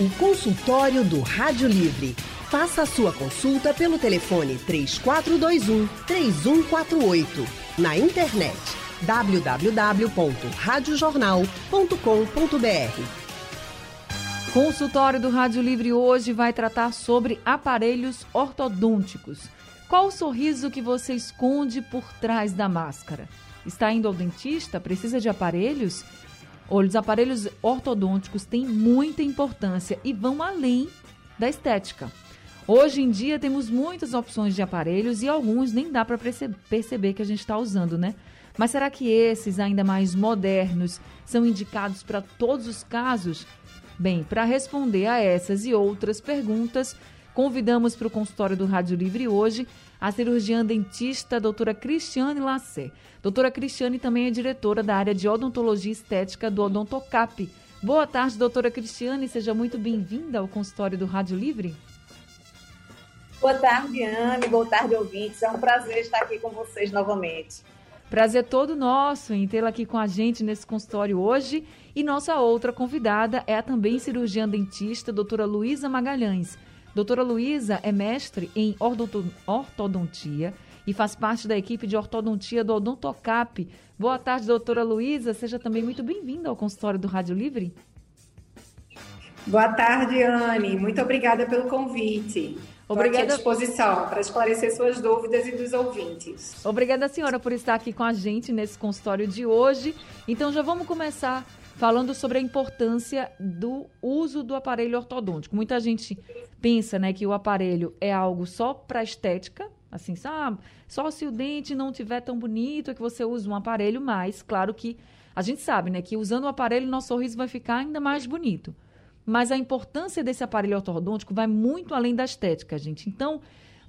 O consultório do Rádio Livre. Faça a sua consulta pelo telefone 3421 3148. Na internet www.radiojornal.com.br. Consultório do Rádio Livre hoje vai tratar sobre aparelhos ortodônticos. Qual o sorriso que você esconde por trás da máscara? Está indo ao dentista? Precisa de aparelhos? Olha, os aparelhos ortodônticos têm muita importância e vão além da estética. Hoje em dia temos muitas opções de aparelhos e alguns nem dá para perceber que a gente está usando, né? Mas será que esses, ainda mais modernos, são indicados para todos os casos? Bem, para responder a essas e outras perguntas, convidamos para o consultório do Rádio Livre hoje a cirurgiã dentista a doutora Cristiane Lacer. Doutora Cristiane também é diretora da área de odontologia estética do Odontocap. Boa tarde, doutora Cristiane, seja muito bem-vinda ao consultório do Rádio Livre. Boa tarde, Anne, boa tarde, ouvintes. É um prazer estar aqui com vocês novamente. Prazer todo nosso em tê-la aqui com a gente nesse consultório hoje. E nossa outra convidada é a também cirurgiã dentista, doutora Luísa Magalhães. Doutora Luísa é mestre em ortodontia e faz parte da equipe de ortodontia do Odontocap. Boa tarde, doutora Luísa. Seja também muito bem-vinda ao consultório do Rádio Livre. Boa tarde, Anne. Muito obrigada pelo convite. Obrigada. Estou à disposição para esclarecer suas dúvidas e dos ouvintes. Obrigada, senhora, por estar aqui com a gente nesse consultório de hoje. Então, já vamos começar falando sobre a importância do uso do aparelho ortodôntico. Muita gente pensa, né, que o aparelho é algo só para estética, assim, sabe? Só se o dente não tiver tão bonito é que você usa um aparelho, mas claro que a gente sabe, né, que usando o aparelho nosso sorriso vai ficar ainda mais bonito. Mas a importância desse aparelho ortodôntico vai muito além da estética, gente. Então,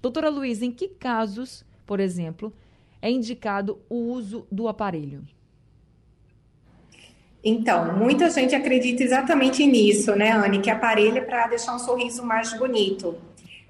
doutora Luiz, em que casos, por exemplo, é indicado o uso do aparelho? Então, muita gente acredita exatamente nisso, né, Anne? Que aparelho é para deixar um sorriso mais bonito.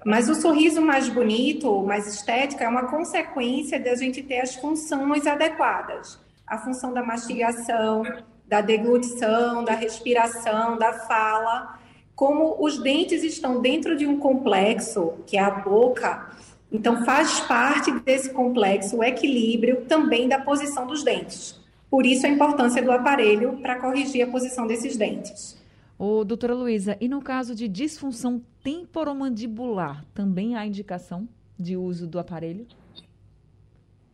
Mas o sorriso mais bonito, mais estético, é uma consequência de a gente ter as funções adequadas. A função da mastigação, da deglutição, da respiração, da fala. Como os dentes estão dentro de um complexo, que é a boca, então faz parte desse complexo o equilíbrio também da posição dos dentes. Por isso a importância do aparelho para corrigir a posição desses dentes. Ô, doutora Luísa, e no caso de disfunção temporomandibular, também há indicação de uso do aparelho?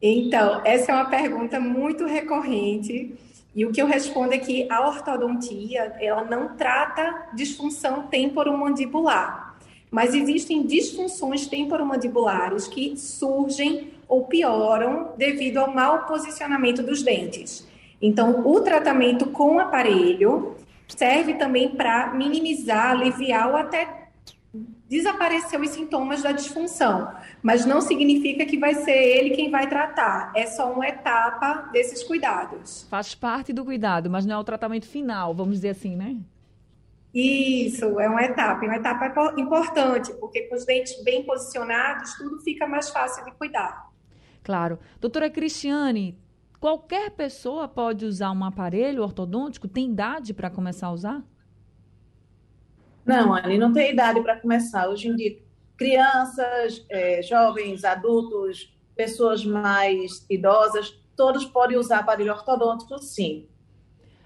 Então, essa é uma pergunta muito recorrente. E o que eu respondo é que a ortodontia, ela não trata disfunção temporomandibular. Mas existem disfunções temporomandibulares que surgem ou pioram devido ao mau posicionamento dos dentes. Então, o tratamento com aparelho serve também para minimizar, aliviar ou até desaparecer os sintomas da disfunção, mas não significa que vai ser ele quem vai tratar. É só uma etapa desses cuidados. Faz parte do cuidado, mas não é o tratamento final, vamos dizer assim, né? Isso, é uma etapa, uma etapa importante, porque com os dentes bem posicionados, tudo fica mais fácil de cuidar. Claro. Doutora Cristiane, Qualquer pessoa pode usar um aparelho ortodôntico? Tem idade para começar a usar? Não, Anne, não tem idade para começar. Hoje em dia, crianças, é, jovens, adultos, pessoas mais idosas, todos podem usar aparelho ortodôntico, sim.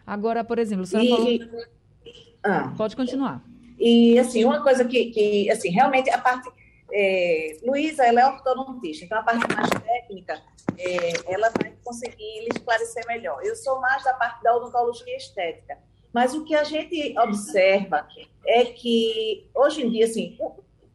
Agora, por exemplo, você e... falou... Ah. Pode continuar. E, assim, uma coisa que, que assim, realmente, a parte é, Luísa, ela é ortodontista, então a parte mais técnica, é, ela vai conseguir lhe esclarecer melhor. Eu sou mais da parte da odontologia estética, mas o que a gente observa é que, hoje em dia, assim,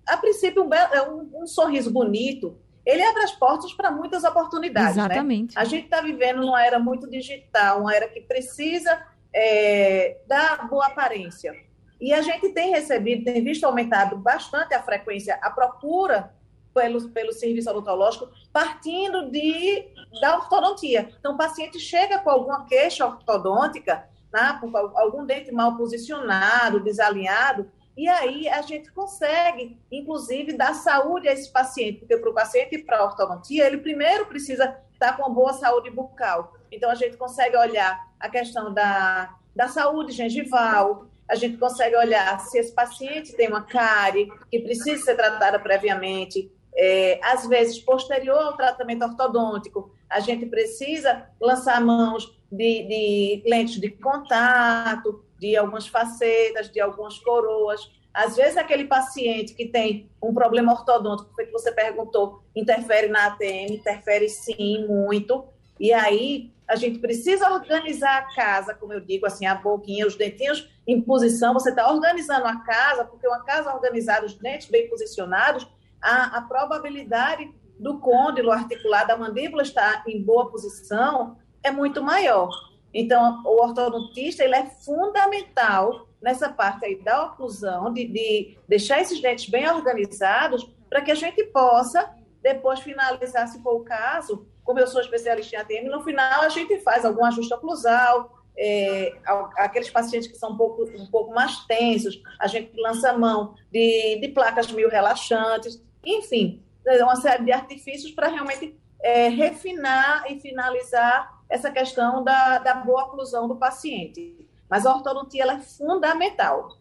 a princípio, um, é um, um sorriso bonito, ele abre as portas para muitas oportunidades. Né? Exatamente. Né? A gente está vivendo numa era muito digital, uma era que precisa é, dar boa aparência. E a gente tem recebido, tem visto aumentado bastante a frequência, a procura pelo, pelo serviço odontológico, partindo de, da ortodontia. Então, o paciente chega com alguma queixa ortodôntica, né, com algum dente mal posicionado, desalinhado, e aí a gente consegue, inclusive, dar saúde a esse paciente, porque para o paciente ir para a ortodontia, ele primeiro precisa estar com uma boa saúde bucal. Então, a gente consegue olhar a questão da, da saúde gengival, a gente consegue olhar se esse paciente tem uma cárie que precisa ser tratada previamente, é, às vezes posterior ao tratamento ortodôntico, a gente precisa lançar mãos de, de lentes de contato, de algumas facetas, de algumas coroas. Às vezes, aquele paciente que tem um problema ortodôntico, que você perguntou, interfere na ATM, interfere sim, muito. E aí, a gente precisa organizar a casa, como eu digo, assim, a boquinha, os dentinhos em posição. Você está organizando a casa, porque uma casa organizada, os dentes bem posicionados, a, a probabilidade do côndilo articular da mandíbula estar em boa posição é muito maior. Então, o ortodontista ele é fundamental nessa parte aí da oclusão, de, de deixar esses dentes bem organizados, para que a gente possa depois finalizar, se for o caso, como eu sou especialista em ATM, no final a gente faz algum ajuste oclusal, é, aqueles pacientes que são um pouco, um pouco mais tensos, a gente lança mão de, de placas mil relaxantes, enfim, uma série de artifícios para realmente é, refinar e finalizar essa questão da, da boa oclusão do paciente. Mas a ortodontia ela é fundamental.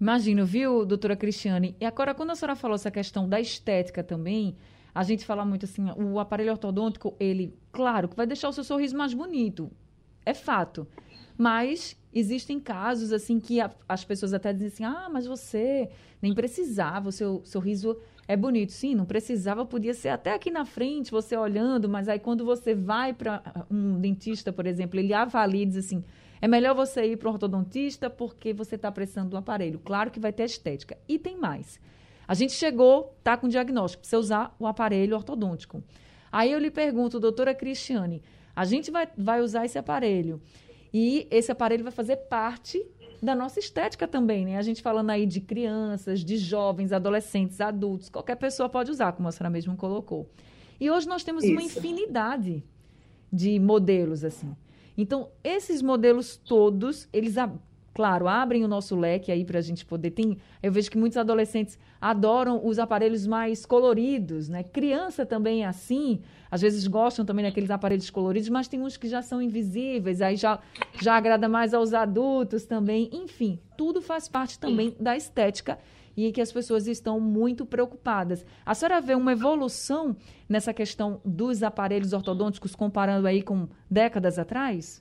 Imagino, viu, doutora Cristiane? E agora, quando a senhora falou essa questão da estética também, a gente fala muito assim, o aparelho ortodôntico, ele, claro, que vai deixar o seu sorriso mais bonito. É fato. Mas existem casos assim que a, as pessoas até dizem assim: "Ah, mas você nem precisava, o seu sorriso é bonito". Sim, não precisava, podia ser até aqui na frente, você olhando, mas aí quando você vai para um dentista, por exemplo, ele avalia e diz assim: "É melhor você ir para o ortodontista porque você está precisando do aparelho". Claro que vai ter estética. E tem mais. A gente chegou, tá com diagnóstico, precisa usar o aparelho ortodôntico. Aí eu lhe pergunto, doutora Cristiane, a gente vai, vai usar esse aparelho e esse aparelho vai fazer parte da nossa estética também, né? A gente falando aí de crianças, de jovens, adolescentes, adultos, qualquer pessoa pode usar, como a senhora mesmo colocou. E hoje nós temos Isso. uma infinidade de modelos, assim. Então, esses modelos todos, eles claro, abrem o nosso leque aí para a gente poder. Tem, eu vejo que muitos adolescentes adoram os aparelhos mais coloridos, né? Criança também é assim. Às vezes gostam também daqueles aparelhos coloridos, mas tem uns que já são invisíveis, aí já, já agrada mais aos adultos também. Enfim, tudo faz parte também da estética e que as pessoas estão muito preocupadas. A senhora vê uma evolução nessa questão dos aparelhos ortodônticos comparando aí com décadas atrás?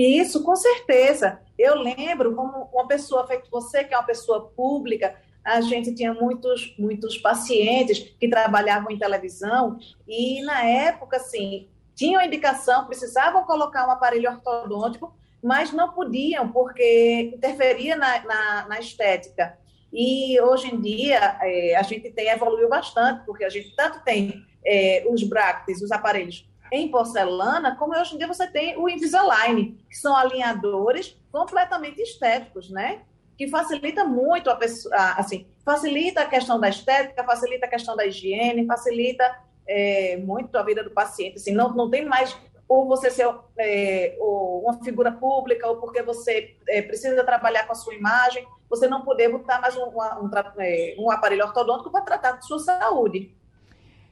Isso, com certeza. Eu lembro como uma pessoa feito você, que é uma pessoa pública, a gente tinha muitos, muitos pacientes que trabalhavam em televisão e na época, assim, tinham indicação, precisavam colocar um aparelho ortodôntico, mas não podiam porque interferia na, na, na estética. E hoje em dia é, a gente tem evoluiu bastante, porque a gente tanto tem é, os brackets, os aparelhos em porcelana, como hoje em dia você tem o Invisalign, que são alinhadores completamente estéticos, né? Que facilita muito a pessoa, assim, facilita a questão da estética, facilita a questão da higiene, facilita é, muito a vida do paciente. Assim, não, não tem mais por você ser é, uma figura pública ou porque você é, precisa trabalhar com a sua imagem, você não poder botar mais um, um, é, um aparelho ortodôntico para tratar de sua saúde.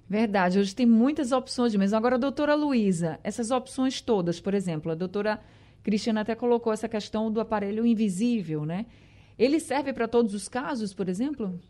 Verdade, hoje tem muitas opções mesmo. Agora, doutora Luísa, essas opções todas, por exemplo, a doutora Cristina até colocou essa questão do aparelho invisível, né? Ele serve para todos os casos, por exemplo?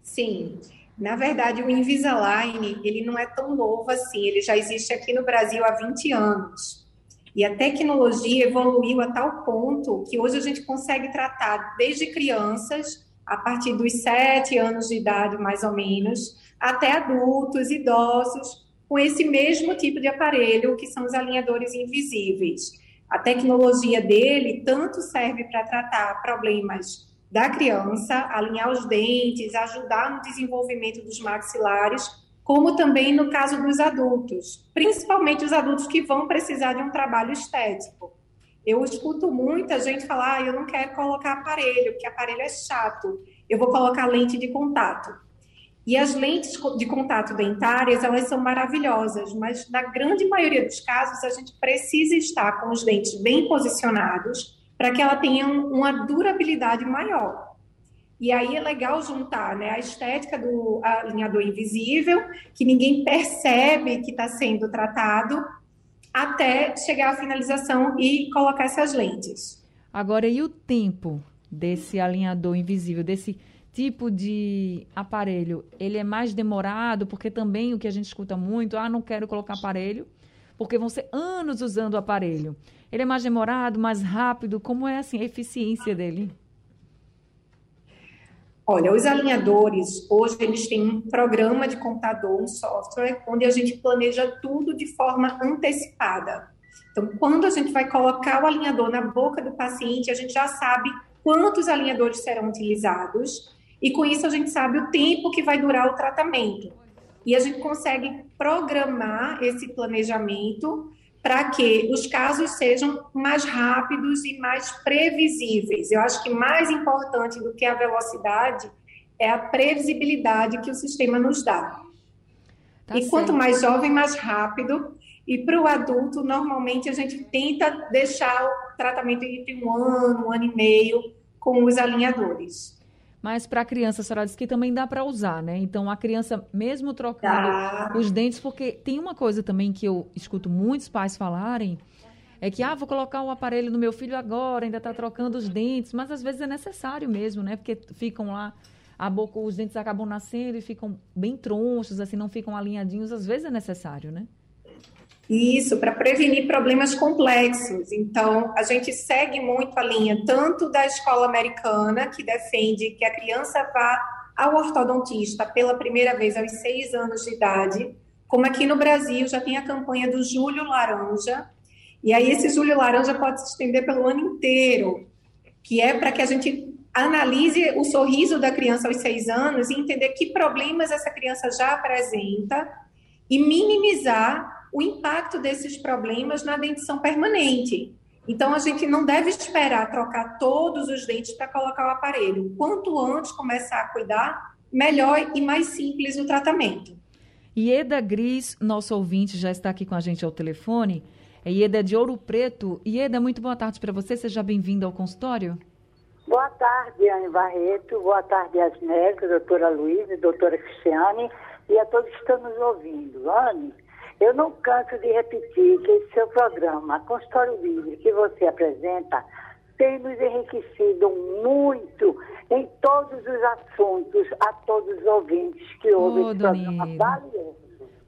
Sim. Na verdade, o Invisalign, ele não é tão novo assim, ele já existe aqui no Brasil há 20 anos. E a tecnologia evoluiu a tal ponto que hoje a gente consegue tratar desde crianças, a partir dos 7 anos de idade, mais ou menos, até adultos, idosos, com esse mesmo tipo de aparelho, que são os alinhadores invisíveis. A tecnologia dele tanto serve para tratar problemas da criança, alinhar os dentes, ajudar no desenvolvimento dos maxilares, como também no caso dos adultos, principalmente os adultos que vão precisar de um trabalho estético. Eu escuto muita gente falar: ah, eu não quero colocar aparelho, porque aparelho é chato, eu vou colocar lente de contato. E as lentes de contato dentárias, elas são maravilhosas, mas na grande maioria dos casos a gente precisa estar com os dentes bem posicionados para que ela tenha uma durabilidade maior. E aí é legal juntar né, a estética do alinhador invisível, que ninguém percebe que está sendo tratado, até chegar à finalização e colocar essas lentes. Agora, e o tempo desse alinhador invisível, desse tipo de aparelho? Ele é mais demorado, porque também o que a gente escuta muito, ah, não quero colocar aparelho, porque vão ser anos usando o aparelho. Ele é mais demorado, mais rápido? Como é assim a eficiência dele? Olha, os alinhadores, hoje eles têm um programa de computador, um software, onde a gente planeja tudo de forma antecipada. Então, quando a gente vai colocar o alinhador na boca do paciente, a gente já sabe quantos alinhadores serão utilizados, e com isso a gente sabe o tempo que vai durar o tratamento. E a gente consegue programar esse planejamento para que os casos sejam mais rápidos e mais previsíveis. Eu acho que mais importante do que a velocidade é a previsibilidade que o sistema nos dá. Tá e certo. quanto mais jovem, mais rápido. E para o adulto, normalmente a gente tenta deixar o tratamento entre um ano, um ano e meio com os alinhadores. Mas para a criança, a senhora disse que também dá para usar, né? Então, a criança, mesmo trocando os dentes, porque tem uma coisa também que eu escuto muitos pais falarem, é que, ah, vou colocar o aparelho no meu filho agora, ainda está trocando os dentes, mas às vezes é necessário mesmo, né? Porque ficam lá, a boca, os dentes acabam nascendo e ficam bem tronchos, assim, não ficam alinhadinhos, às vezes é necessário, né? Isso, para prevenir problemas complexos. Então, a gente segue muito a linha tanto da escola americana, que defende que a criança vá ao ortodontista pela primeira vez aos seis anos de idade, como aqui no Brasil já tem a campanha do Júlio Laranja, e aí esse Júlio Laranja pode se estender pelo ano inteiro, que é para que a gente analise o sorriso da criança aos seis anos e entender que problemas essa criança já apresenta e minimizar o impacto desses problemas na dentição permanente. Então, a gente não deve esperar trocar todos os dentes para colocar o aparelho. Quanto antes começar a cuidar, melhor e mais simples o tratamento. Ieda Gris, nosso ouvinte, já está aqui com a gente ao telefone. É Ieda de Ouro Preto. Ieda, muito boa tarde para você. Seja bem-vinda ao consultório. Boa tarde, Anne Barreto. Boa tarde, Asneca, doutora Luísa, doutora Cristiane e a todos que estão nos ouvindo. Anne, eu não canso de repetir que esse seu programa, Consultório Livre, que você apresenta, tem nos enriquecido muito em todos os assuntos a todos os ouvintes que ouvem oh, esse programa valioso.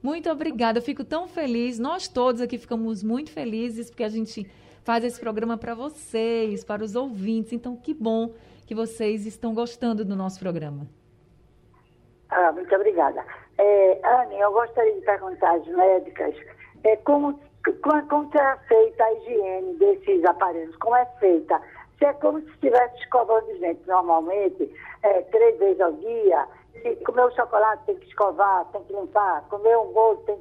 Muito obrigada, eu fico tão feliz. Nós todos aqui ficamos muito felizes porque a gente faz esse programa para vocês, para os ouvintes. Então, que bom que vocês estão gostando do nosso programa. Ah, muito obrigada. É, Anne, eu gostaria de perguntar às médicas é, como, como, como será feita a higiene desses aparelhos, como é feita? Se é como se estivesse escovando os dentes normalmente, é, três vezes ao dia, se comer o chocolate tem que escovar, tem que limpar, comer um bolo tem,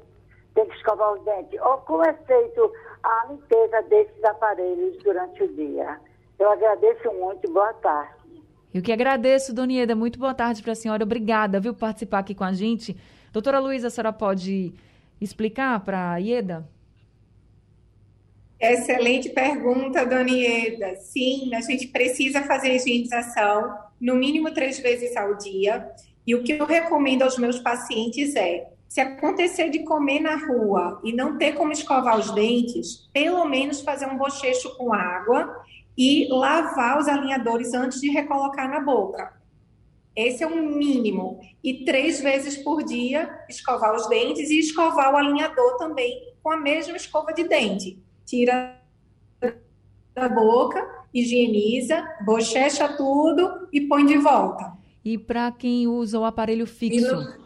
tem que escovar os dentes, ou como é feito a limpeza desses aparelhos durante o dia? Eu agradeço muito, boa tarde. Eu que agradeço, Dona Ieda. Muito boa tarde para a senhora. Obrigada, viu, participar aqui com a gente. Doutora Luísa, a senhora pode explicar para a Ieda? Excelente pergunta, Dona Ieda. Sim, a gente precisa fazer higienização no mínimo três vezes ao dia. E o que eu recomendo aos meus pacientes é, se acontecer de comer na rua e não ter como escovar os dentes, pelo menos fazer um bochecho com água e lavar os alinhadores antes de recolocar na boca. Esse é um mínimo. E três vezes por dia, escovar os dentes e escovar o alinhador também com a mesma escova de dente. Tira da boca, higieniza, bochecha tudo e põe de volta. E para quem usa o aparelho fixo? No,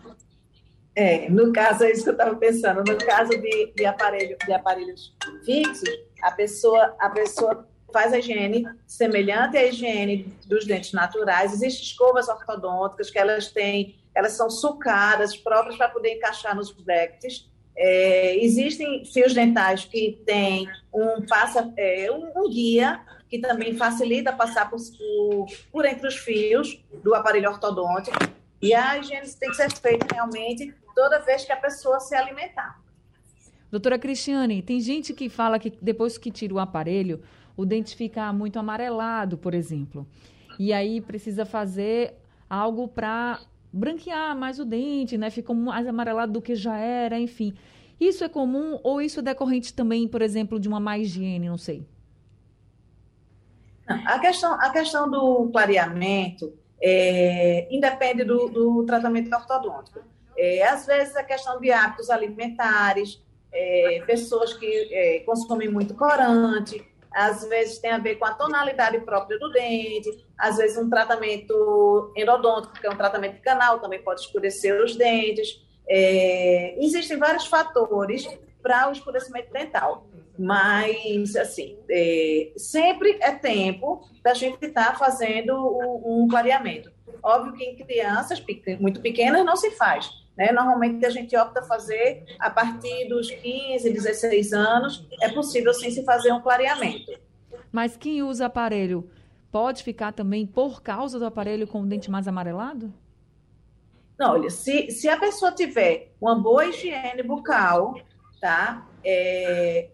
é, no caso, é isso que eu estava pensando. No caso de, de, aparelho, de aparelhos fixos, a pessoa, a pessoa faz a higiene semelhante à higiene dos dentes naturais. Existem escovas ortodônticas que elas têm, elas são sucadas, próprias para poder encaixar nos brackets. É, existem fios dentais que têm um, passa, é, um, um, guia que também facilita passar por, por, por entre os fios do aparelho ortodôntico. E a higiene tem que ser feita realmente toda vez que a pessoa se alimentar. Doutora Cristiane, tem gente que fala que depois que tira o aparelho, o dente fica muito amarelado, por exemplo. E aí precisa fazer algo para branquear mais o dente, né? Fica mais amarelado do que já era, enfim. Isso é comum ou isso é decorrente também, por exemplo, de uma má higiene, não sei? A questão, a questão do clareamento é, independe do, do tratamento ortodôntico. É, às vezes, a questão de hábitos alimentares, é, pessoas que é, consomem muito corante, às vezes tem a ver com a tonalidade própria do dente, às vezes um tratamento endodôntico, que é um tratamento canal, também pode escurecer os dentes. É, existem vários fatores para o escurecimento dental, mas, assim, é, sempre é tempo da gente estar tá fazendo um clareamento. Óbvio que em crianças muito pequenas não se faz, né? Normalmente a gente opta fazer a partir dos 15, 16 anos, é possível sim se fazer um clareamento. Mas quem usa aparelho pode ficar também por causa do aparelho com o dente mais amarelado? Não, olha, se, se a pessoa tiver uma boa higiene bucal, tá? É,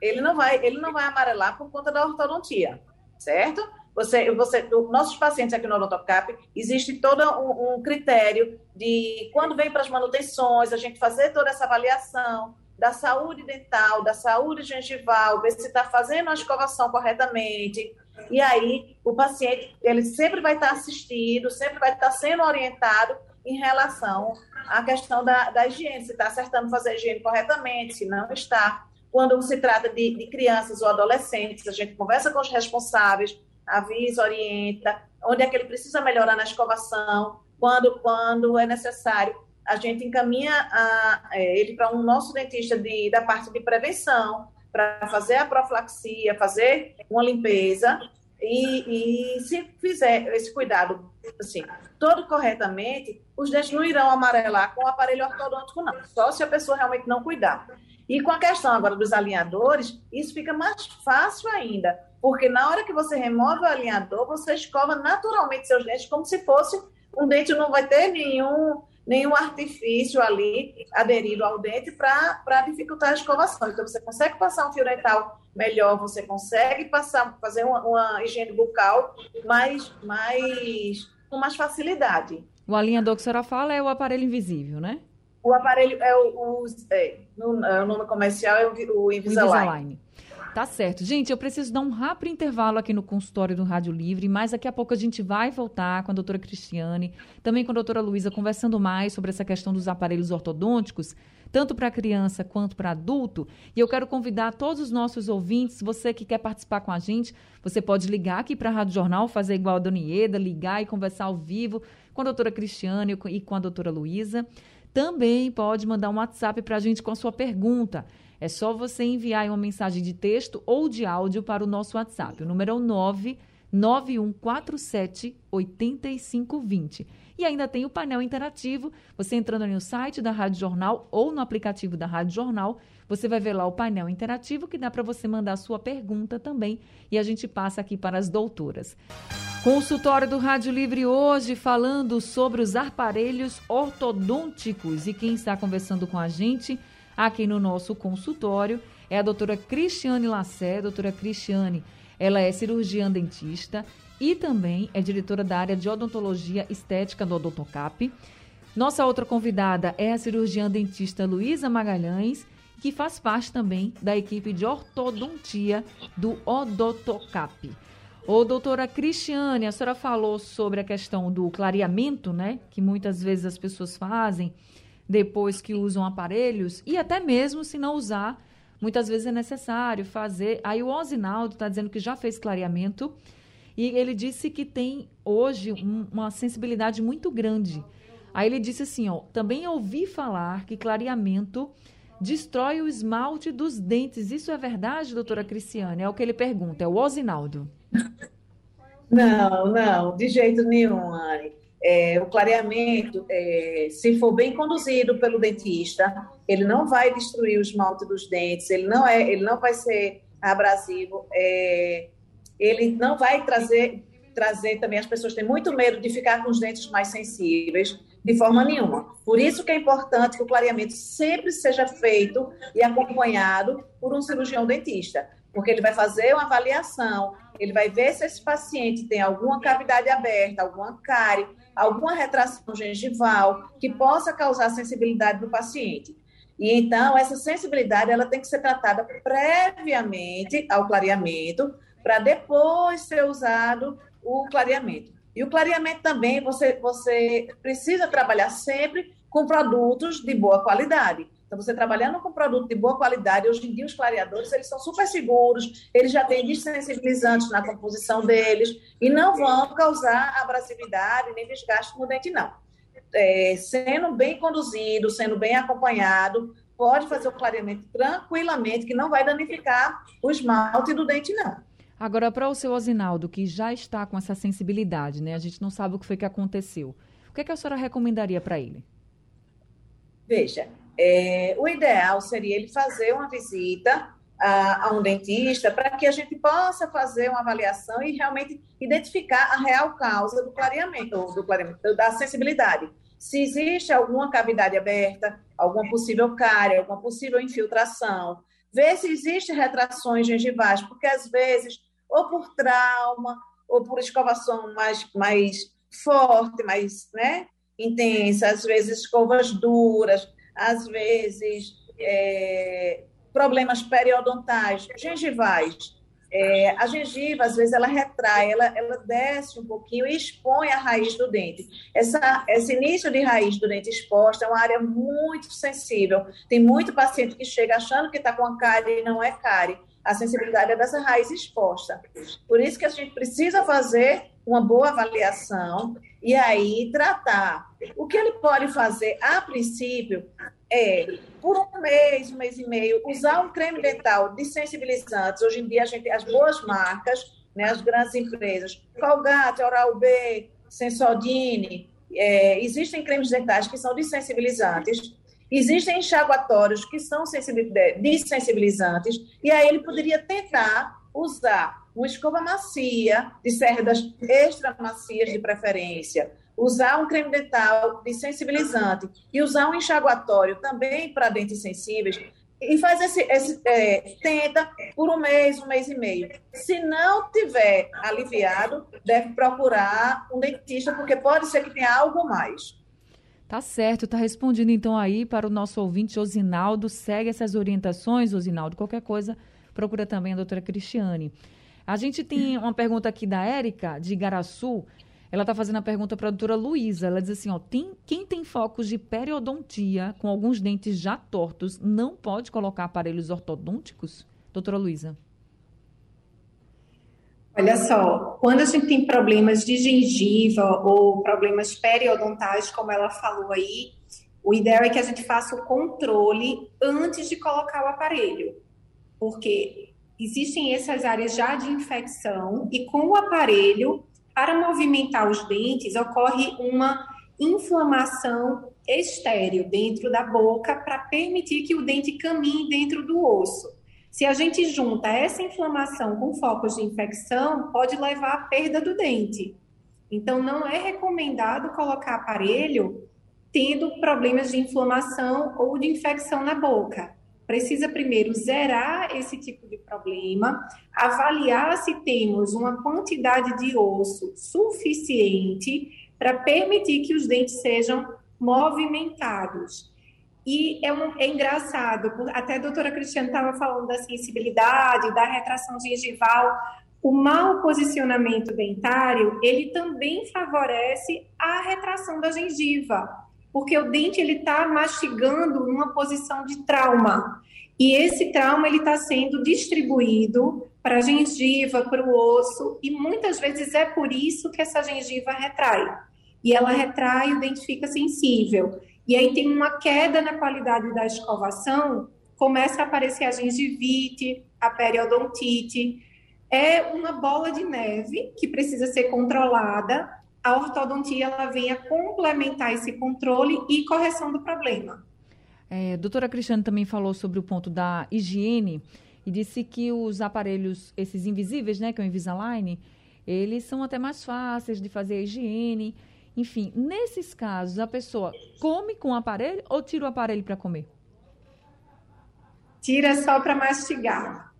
ele não vai, ele não vai amarelar por conta da ortodontia, certo? Você, você, nossos pacientes aqui no Odontocap, existe todo um, um critério de quando vem para as manutenções, a gente fazer toda essa avaliação da saúde dental, da saúde gengival, ver se está fazendo a escovação corretamente. E aí, o paciente, ele sempre vai estar assistido, sempre vai estar sendo orientado em relação à questão da, da higiene, se está acertando fazer a higiene corretamente, se não está. Quando se trata de, de crianças ou adolescentes, a gente conversa com os responsáveis, avisa, orienta, onde é que ele precisa melhorar na escovação, quando, quando é necessário. A gente encaminha a, é, ele para um nosso dentista de, da parte de prevenção, para fazer a profilaxia, fazer uma limpeza, e, e, se fizer esse cuidado assim, todo corretamente, os dentes não irão amarelar com o aparelho ortodôntico, não. Só se a pessoa realmente não cuidar. E com a questão agora dos alinhadores, isso fica mais fácil ainda, porque na hora que você remove o alinhador, você escova naturalmente seus dentes como se fosse um dente, não vai ter nenhum, nenhum artifício ali aderido ao dente para dificultar a escovação. Então, você consegue passar um fio dental melhor, você consegue passar, fazer uma, uma higiene bucal mais, mais, com mais facilidade. O alinhador que a senhora fala é o aparelho invisível, né? O aparelho é o, o, é, no, é, o nome comercial é o, o Invisalign. Invisalign. Tá certo. Gente, eu preciso dar um rápido intervalo aqui no consultório do Rádio Livre, mas daqui a pouco a gente vai voltar com a doutora Cristiane, também com a doutora Luísa, conversando mais sobre essa questão dos aparelhos ortodônticos, tanto para criança quanto para adulto. E eu quero convidar todos os nossos ouvintes, você que quer participar com a gente, você pode ligar aqui para a Rádio Jornal, fazer igual a Dona Ieda, ligar e conversar ao vivo com a doutora Cristiane e com a doutora Luísa. Também pode mandar um WhatsApp para a gente com a sua pergunta. É só você enviar uma mensagem de texto ou de áudio para o nosso WhatsApp. O número é o 99147 8520. E ainda tem o painel interativo. Você entrando no site da Rádio Jornal ou no aplicativo da Rádio Jornal, você vai ver lá o painel interativo que dá para você mandar a sua pergunta também. E a gente passa aqui para as doutoras. Consultório do Rádio Livre hoje falando sobre os aparelhos ortodônticos. E quem está conversando com a gente aqui no nosso consultório é a doutora Cristiane Lassé. Doutora Cristiane, ela é cirurgiã dentista e também é diretora da área de odontologia estética do Odontocap. Nossa outra convidada é a cirurgiã dentista Luísa Magalhães, que faz parte também da equipe de ortodontia do Odontocap. Ô, doutora Cristiane, a senhora falou sobre a questão do clareamento, né? Que muitas vezes as pessoas fazem depois que usam aparelhos, e até mesmo se não usar, muitas vezes é necessário fazer. Aí o Osinaldo está dizendo que já fez clareamento, e ele disse que tem hoje um, uma sensibilidade muito grande. Aí ele disse assim, ó, também ouvi falar que clareamento destrói o esmalte dos dentes. Isso é verdade, doutora Cristiane? É o que ele pergunta, é o Osinaldo. Não, não, de jeito nenhum, Anne. É, o clareamento, é, se for bem conduzido pelo dentista, ele não vai destruir o esmalte dos dentes, ele não, é, ele não vai ser abrasivo, é, ele não vai trazer, trazer também, as pessoas têm muito medo de ficar com os dentes mais sensíveis, de forma nenhuma. Por isso que é importante que o clareamento sempre seja feito e acompanhado por um cirurgião dentista, porque ele vai fazer uma avaliação, ele vai ver se esse paciente tem alguma cavidade aberta, alguma cárie, alguma retração gengival que possa causar sensibilidade no paciente. E então, essa sensibilidade ela tem que ser tratada previamente ao clareamento, para depois ser usado o clareamento. E o clareamento também, você, você precisa trabalhar sempre com produtos de boa qualidade. Então, você trabalhando com produto de boa qualidade, hoje em dia os clareadores, eles são super seguros, eles já têm desensibilizantes na composição deles e não vão causar abrasividade nem desgaste no dente, não. É, sendo bem conduzido, sendo bem acompanhado, pode fazer o clareamento tranquilamente, que não vai danificar o esmalte do dente, não. Agora, para o seu Osinaldo, que já está com essa sensibilidade, né? A gente não sabe o que foi que aconteceu. O que, é que a senhora recomendaria para ele? Veja, é, o ideal seria ele fazer uma visita a, a um dentista para que a gente possa fazer uma avaliação e realmente identificar a real causa do clareamento, do clareamento, da sensibilidade. Se existe alguma cavidade aberta, alguma possível cárie, alguma possível infiltração, ver se existem retrações gengivais, porque às vezes, ou por trauma, ou por escovação mais, mais forte, mais né, intensa, às vezes escovas duras, às vezes é, problemas periodontais, gengivais. É, a gengiva, às vezes, ela retrai, ela, ela desce um pouquinho e expõe a raiz do dente. Essa, esse início de raiz do dente exposta é uma área muito sensível. Tem muito paciente que chega achando que está com a cárie e não é cárie. A sensibilidade é dessa raiz exposta. Por isso que a gente precisa fazer uma boa avaliação e aí tratar. O que ele pode fazer, a princípio, é, por um mês, um mês e meio, usar um creme dental de sensibilizantes. Hoje em dia, a gente as boas marcas, né, as grandes empresas, Colgate, Oral-B, Sensodyne, é, existem cremes dentais que são desensibilizantes, existem enxaguatórios que são desensibilizantes, e aí ele poderia tentar usar uma escova macia, de cerdas extra macias de preferência, usar um creme dental desensibilizante e usar um enxaguatório também para dentes sensíveis e faz esse, esse é, tenta por um mês, um mês e meio. Se não tiver aliviado, deve procurar um dentista, porque pode ser que tenha algo mais. Tá certo, tá respondido então aí para o nosso ouvinte Osinaldo. Segue essas orientações, Osinaldo. Qualquer coisa, procura também a doutora Cristiane. A gente tem uma pergunta aqui da Érica, de Igaraçu. Ela está fazendo a pergunta para a doutora Luísa. Ela diz assim: ó, tem, quem tem focos de periodontia com alguns dentes já tortos não pode colocar aparelhos ortodônticos? Doutora Luísa. Olha só, quando a gente tem problemas de gengiva ou problemas periodontais, como ela falou aí, o ideal é que a gente faça o controle antes de colocar o aparelho, porque existem essas áreas já de infecção e com o aparelho, para movimentar os dentes, ocorre uma inflamação estéreo dentro da boca para permitir que o dente caminhe dentro do osso. Se a gente junta essa inflamação com focos de infecção, pode levar à perda do dente. Então, não é recomendado colocar aparelho tendo problemas de inflamação ou de infecção na boca precisa primeiro zerar esse tipo de problema, avaliar se temos uma quantidade de osso suficiente para permitir que os dentes sejam movimentados. E é, um, é engraçado, até a doutora Cristiane estava falando da sensibilidade, da retração gengival. O mau posicionamento dentário, ele também favorece a retração da gengiva porque o dente ele está mastigando numa posição de trauma. E esse trauma ele está sendo distribuído para a gengiva, para o osso e muitas vezes é por isso que essa gengiva retrai. E ela retrai o dente fica sensível e aí tem uma queda na qualidade da escovação, começa a aparecer a gengivite, a periodontite, é uma bola de neve que precisa ser controlada a ortodontia ela venha complementar esse controle e correção do problema. É, a doutora Cristiane também falou sobre o ponto da higiene e disse que os aparelhos, esses invisíveis, né, que é o Invisalign, eles são até mais fáceis de fazer a higiene. Enfim, nesses casos, a pessoa come com o aparelho ou tira o aparelho para comer? Tira só para mastigar.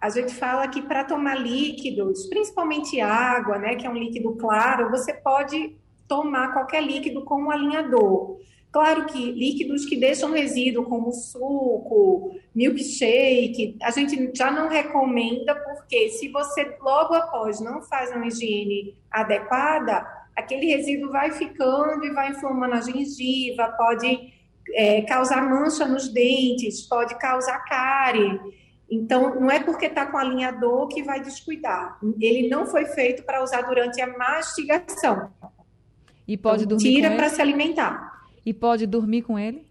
A gente fala que para tomar líquidos, principalmente água, né, que é um líquido claro, você pode tomar qualquer líquido com um alinhador. Claro que líquidos que deixam resíduo, como suco, milkshake, a gente já não recomenda, porque se você logo após não faz uma higiene adequada, aquele resíduo vai ficando e vai inflamando a gengiva, pode é, causar mancha nos dentes, pode causar cárie. Então, não é porque está com alinhador que vai descuidar. Ele não foi feito para usar durante a mastigação. E pode então, dormir Tira para se alimentar. E pode dormir com ele?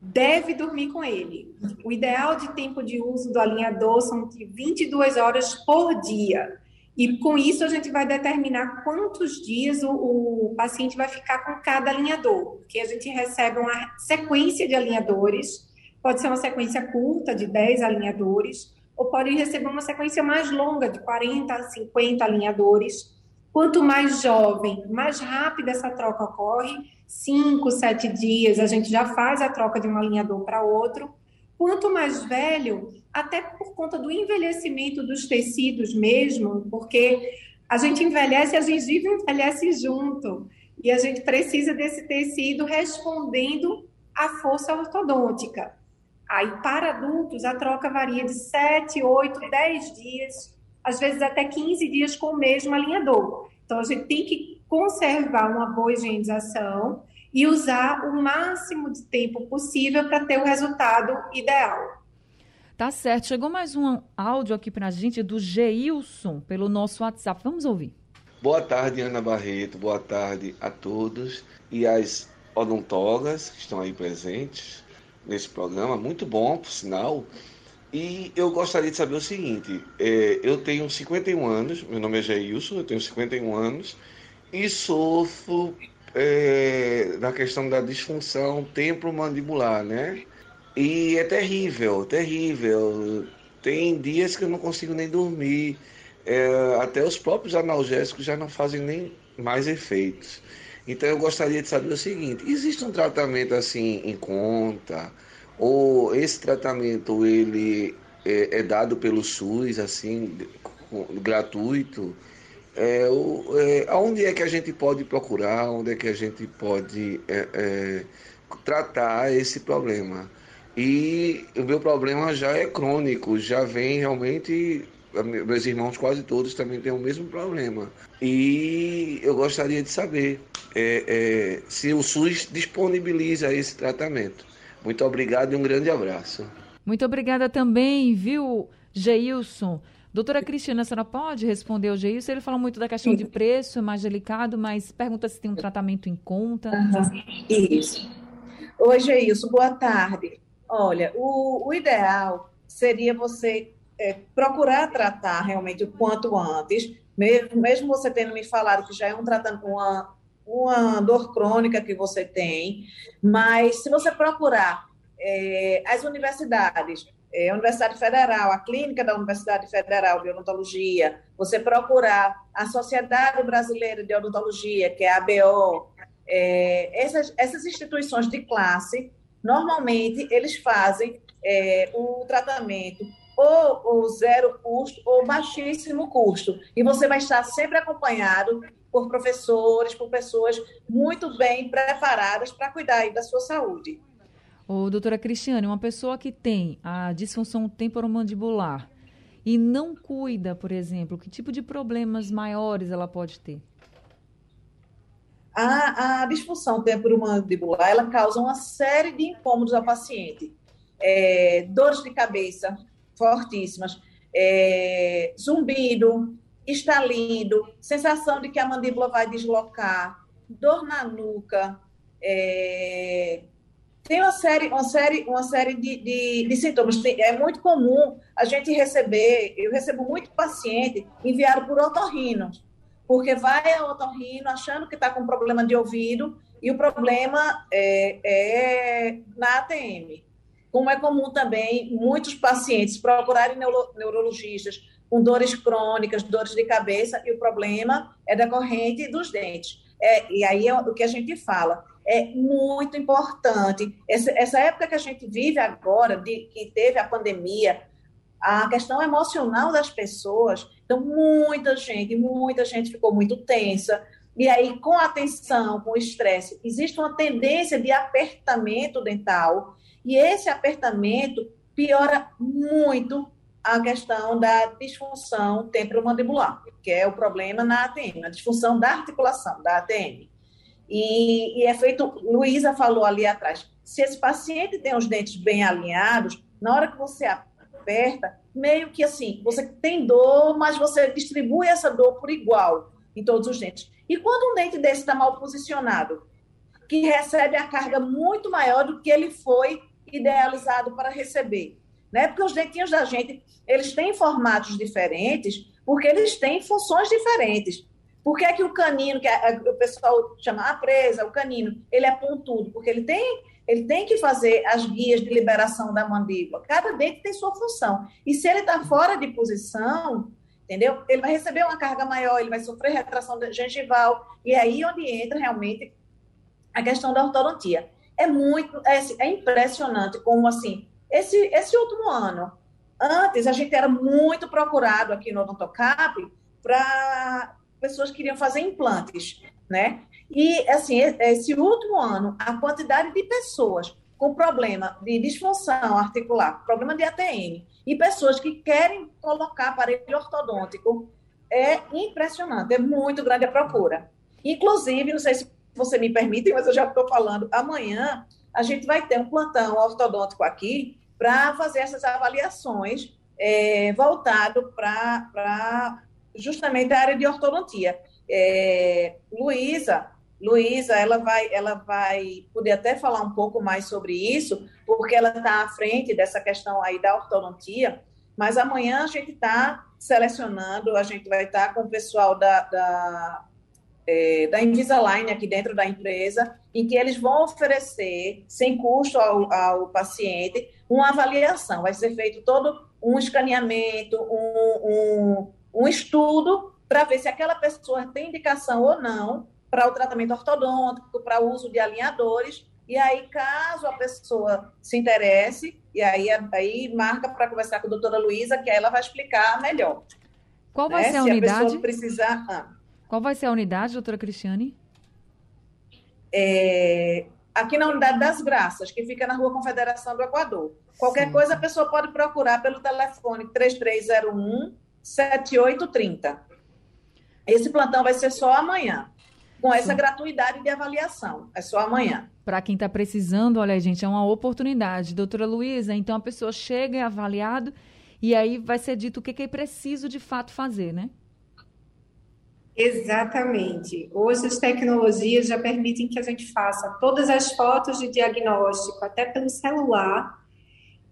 Deve dormir com ele. O ideal de tempo de uso do alinhador são de 22 horas por dia. E com isso a gente vai determinar quantos dias o, o, paciente vai ficar com cada alinhador, porque a gente recebe uma sequência de alinhadores, pode ser uma sequência curta de 10 alinhadores, ou pode receber uma sequência mais longa de 40 a 50 alinhadores. Quanto mais jovem, mais rápida essa troca ocorre, 5, 7 dias a gente já faz a troca de um alinhador para outro. Quanto mais velho, até por conta do envelhecimento dos tecidos mesmo, porque a gente envelhece, a gengiva envelhece junto, e a gente precisa desse tecido respondendo à força ortodôntica. Aí, para adultos, a troca varia de 7, 8, 10 dias, às vezes até 15 dias com o mesmo alinhador. Então, a gente tem que conservar uma boa higienização e usar o máximo de tempo possível para ter o resultado ideal. Tá certo. Chegou mais um áudio aqui para a gente do Geilson pelo nosso WhatsApp. Vamos ouvir. Boa tarde, Ana Barreto. Boa tarde a todos e as odontólogas que estão aí presentes nesse programa. Muito bom, por sinal. E eu gostaria de saber o seguinte: é, eu tenho 51 anos, meu nome é Geilson, eu tenho 51 anos e sofro é, da questão da disfunção temporomandibular, né? E é terrível, terrível. Tem dias que eu não consigo nem dormir. É, até os próprios analgésicos já não fazem nem mais efeitos. Então eu gostaria de saber o seguinte: existe um tratamento assim em conta? Ou esse tratamento ele é, é dado pelo SUS assim gratuito? É, o, é, aonde é que a gente pode procurar? Onde é que a gente pode é, é tratar esse problema? E o meu problema já é crônico, já vem realmente. Meus irmãos quase todos também têm o mesmo problema. E eu gostaria de saber é, é, se o SUS disponibiliza esse tratamento. Muito obrigado e um grande abraço. Muito obrigada também, viu, Geilson? Doutora Cristina, a senhora pode responder ao Geilson? Ele fala muito da questão de preço, é mais delicado, mas pergunta se tem um tratamento em conta. Uhum. Isso. Oi, Geilson, boa tarde. Olha, o, o ideal seria você é, procurar tratar realmente o quanto antes, mesmo, mesmo você tendo me falado que já é um tratamento, uma, uma dor crônica que você tem, mas se você procurar é, as universidades, é, Universidade Federal, a clínica da Universidade Federal de Odontologia, você procurar a Sociedade Brasileira de Odontologia, que é a ABO, é, essas, essas instituições de classe, normalmente eles fazem é, o tratamento ou, ou zero custo ou baixíssimo custo. E você vai estar sempre acompanhado por professores, por pessoas muito bem preparadas para cuidar da sua saúde. Ô, doutora Cristiane, uma pessoa que tem a disfunção temporomandibular e não cuida, por exemplo, que tipo de problemas maiores ela pode ter? A, a disfunção temporomandibular ela causa uma série de incômodos ao paciente. É, dores de cabeça fortíssimas, é, zumbido, estalido, sensação de que a mandíbula vai deslocar, dor na nuca, é, tem uma série, uma série, uma série de, de, de sintomas. é muito comum a gente receber, eu recebo muito paciente enviado por otorrinos porque vai ao otorrino achando que está com problema de ouvido e o problema é, é na ATM. Como é comum também muitos pacientes procurarem neuro, neurologistas com dores crônicas, dores de cabeça, e o problema é decorrente dos dentes. É, e aí é o que a gente fala. É muito importante. Essa, essa época que a gente vive agora, de, que teve a pandemia, a questão emocional das pessoas. Então, muita gente, muita gente ficou muito tensa, e aí com atenção, com estresse, existe uma tendência de apertamento dental, e esse apertamento piora muito a questão da disfunção temporomandibular, que é o problema na ATM, a disfunção da articulação, da ATM. E, e é feito, Luísa falou ali atrás, se esse paciente tem os dentes bem alinhados, na hora que você aperta, meio que assim, você tem dor, mas você distribui essa dor por igual em todos os dentes. E quando um dente desse está mal posicionado, que recebe a carga muito maior do que ele foi idealizado para receber, né? Porque os dentinhos da gente, eles têm formatos diferentes, porque eles têm funções diferentes. Por que, é que o canino, que é, o pessoal chama a presa, o canino, ele é pontudo? Porque ele tem, ele tem que fazer as guias de liberação da mandíbula. Cada dente tem sua função. E se ele está fora de posição, entendeu? Ele vai receber uma carga maior, ele vai sofrer retração gengival. E é aí onde entra realmente a questão da ortodontia. É muito, é, é impressionante como, assim, esse, esse último ano, antes a gente era muito procurado aqui no Odontocap para pessoas que queriam fazer implantes, né? E, assim, esse último ano, a quantidade de pessoas com problema de disfunção articular, problema de ATM, e pessoas que querem colocar aparelho ortodôntico é impressionante, é muito grande a procura. Inclusive, não sei se você me permite, mas eu já estou falando, amanhã a gente vai ter um plantão ortodôntico aqui para fazer essas avaliações é, voltado para justamente a área de ortodontia. É, Luísa, Luísa, ela vai, ela vai poder até falar um pouco mais sobre isso, porque ela está à frente dessa questão aí da ortodontia, mas amanhã a gente está selecionando, a gente vai estar tá com o pessoal da, da, é, da Invisalign aqui dentro da empresa, em que eles vão oferecer, sem custo ao, ao paciente, uma avaliação. Vai ser feito todo um escaneamento, um, um, um estudo, para ver se aquela pessoa tem indicação ou não para o tratamento ortodôntico, para o uso de alinhadores. E aí, caso a pessoa se interesse, e aí, aí marca para conversar com a doutora Luísa, que ela vai explicar melhor. Qual vai né? ser a se unidade? A pessoa precisar... Ah. Qual vai ser a unidade, doutora Cristiane? É, aqui na Unidade das Graças, que fica na Rua Confederação do Equador. Qualquer Sim. coisa a pessoa pode procurar pelo telefone 3301 7830. Esse plantão vai ser só amanhã, com essa Sim. gratuidade de avaliação. É só amanhã. Para quem está precisando, olha, gente, é uma oportunidade. Doutora Luísa, então a pessoa chega, é avaliado, e aí vai ser dito o que, que é preciso de fato fazer, né? Exatamente. Hoje as tecnologias já permitem que a gente faça todas as fotos de diagnóstico, até pelo celular,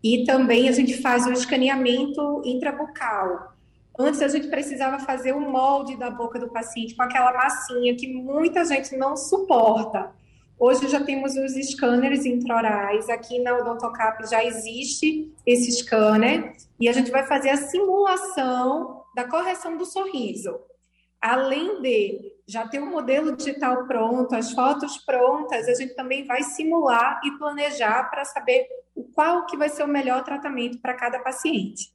e também a gente faz o escaneamento intrabucal. Antes a gente precisava fazer o molde da boca do paciente com aquela massinha que muita gente não suporta. Hoje já temos os scanners intraorais. Aqui na Odontocap já existe esse scanner e a gente vai fazer a simulação da correção do sorriso além de já ter o um modelo digital pronto, as fotos prontas, a gente também vai simular e planejar para saber qual que vai ser o melhor tratamento para cada paciente.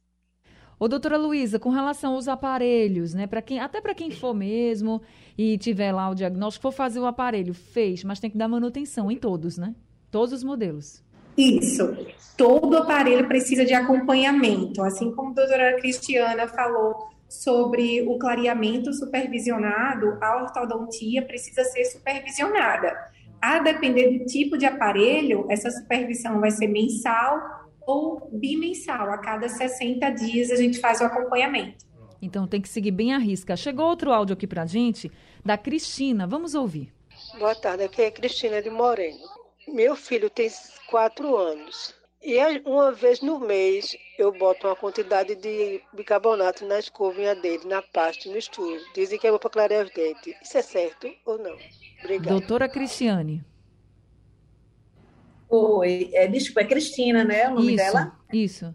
Ô, doutora Luísa, com relação aos aparelhos, né? Para quem, até para quem for mesmo e tiver lá o diagnóstico, for fazer o aparelho, fez, mas tem que dar manutenção em todos, né? Todos os modelos. Isso. Todo aparelho precisa de acompanhamento, assim como a doutora Cristiana falou sobre o clareamento supervisionado, a ortodontia precisa ser supervisionada. A depender do tipo de aparelho, essa supervisão vai ser mensal ou bimensal. A cada 60 dias a gente faz o acompanhamento. Então tem que seguir bem a risca. Chegou outro áudio aqui para a gente, da Cristina. Vamos ouvir. Boa tarde, aqui é Cristina de Moreno. Meu filho tem quatro anos. E uma vez no mês eu boto uma quantidade de bicarbonato na escovinha dele, na pasta, no estúdio. Dizem que é bom para clarear os dentes. Isso é certo ou não? Obrigada. Doutora Cristiane. Oi, é, desculpa, é Cristina, né? O nome isso, dela? Isso.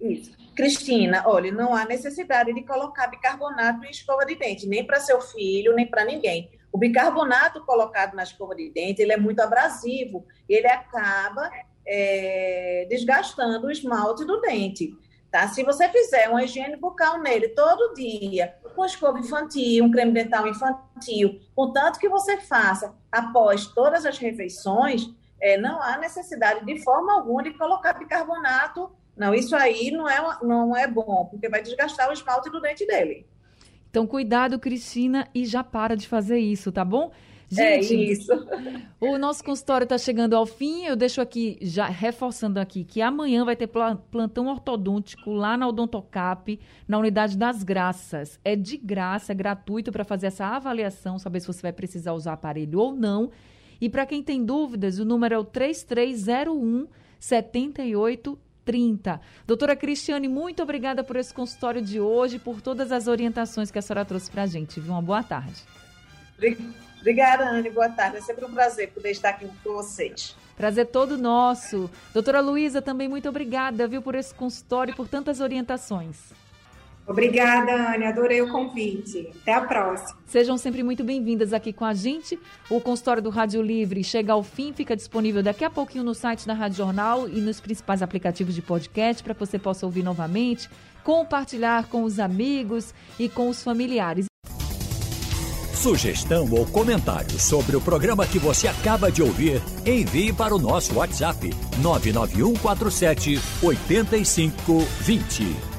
Isso. Cristina, olha, não há necessidade de colocar bicarbonato em escova de dente, nem para seu filho, nem para ninguém. O bicarbonato colocado na escova de dente, ele é muito abrasivo, ele acaba é, desgastando o esmalte do dente. Tá? Se você fizer uma higiene bucal nele todo dia, com escova infantil, um creme dental infantil, contanto que você faça após todas as refeições, é, não há necessidade de forma alguma de colocar bicarbonato. Não, isso aí não é, não é bom, porque vai desgastar o esmalte do dente dele. Então, cuidado, Cristina, e já para de fazer isso, tá bom? É Gente, é isso. O nosso consultório está chegando ao fim. Eu deixo aqui, já reforçando aqui, que amanhã vai ter plantão ortodôntico lá na Odontocap, na Unidade das Graças. É de graça, é gratuito para fazer essa avaliação, saber se você vai precisar usar aparelho ou não. E para quem tem dúvidas, o número é o 3301 7830. Doutora Cristiane, muito obrigada por esse consultório de hoje, por todas as orientações que a senhora trouxe para a gente. Uma boa tarde. Obrigada, Anne. Boa tarde. É sempre um prazer poder estar aqui com vocês. Prazer todo nosso. Doutora Luísa, também muito obrigada, viu, por esse consultório e por tantas orientações. Obrigada, Anne. Adorei o convite. Até a próxima. Sejam sempre muito bem-vindas aqui com a gente. O consultório do Rádio Livre chega ao fim, fica disponível daqui a pouquinho no site da Rádio Jornal e nos principais aplicativos de podcast para que você possa ouvir novamente, compartilhar com os amigos e com os familiares. Sugestão ou comentário sobre o programa que você acaba de ouvir, envie para o nosso WhatsApp 99147 8520.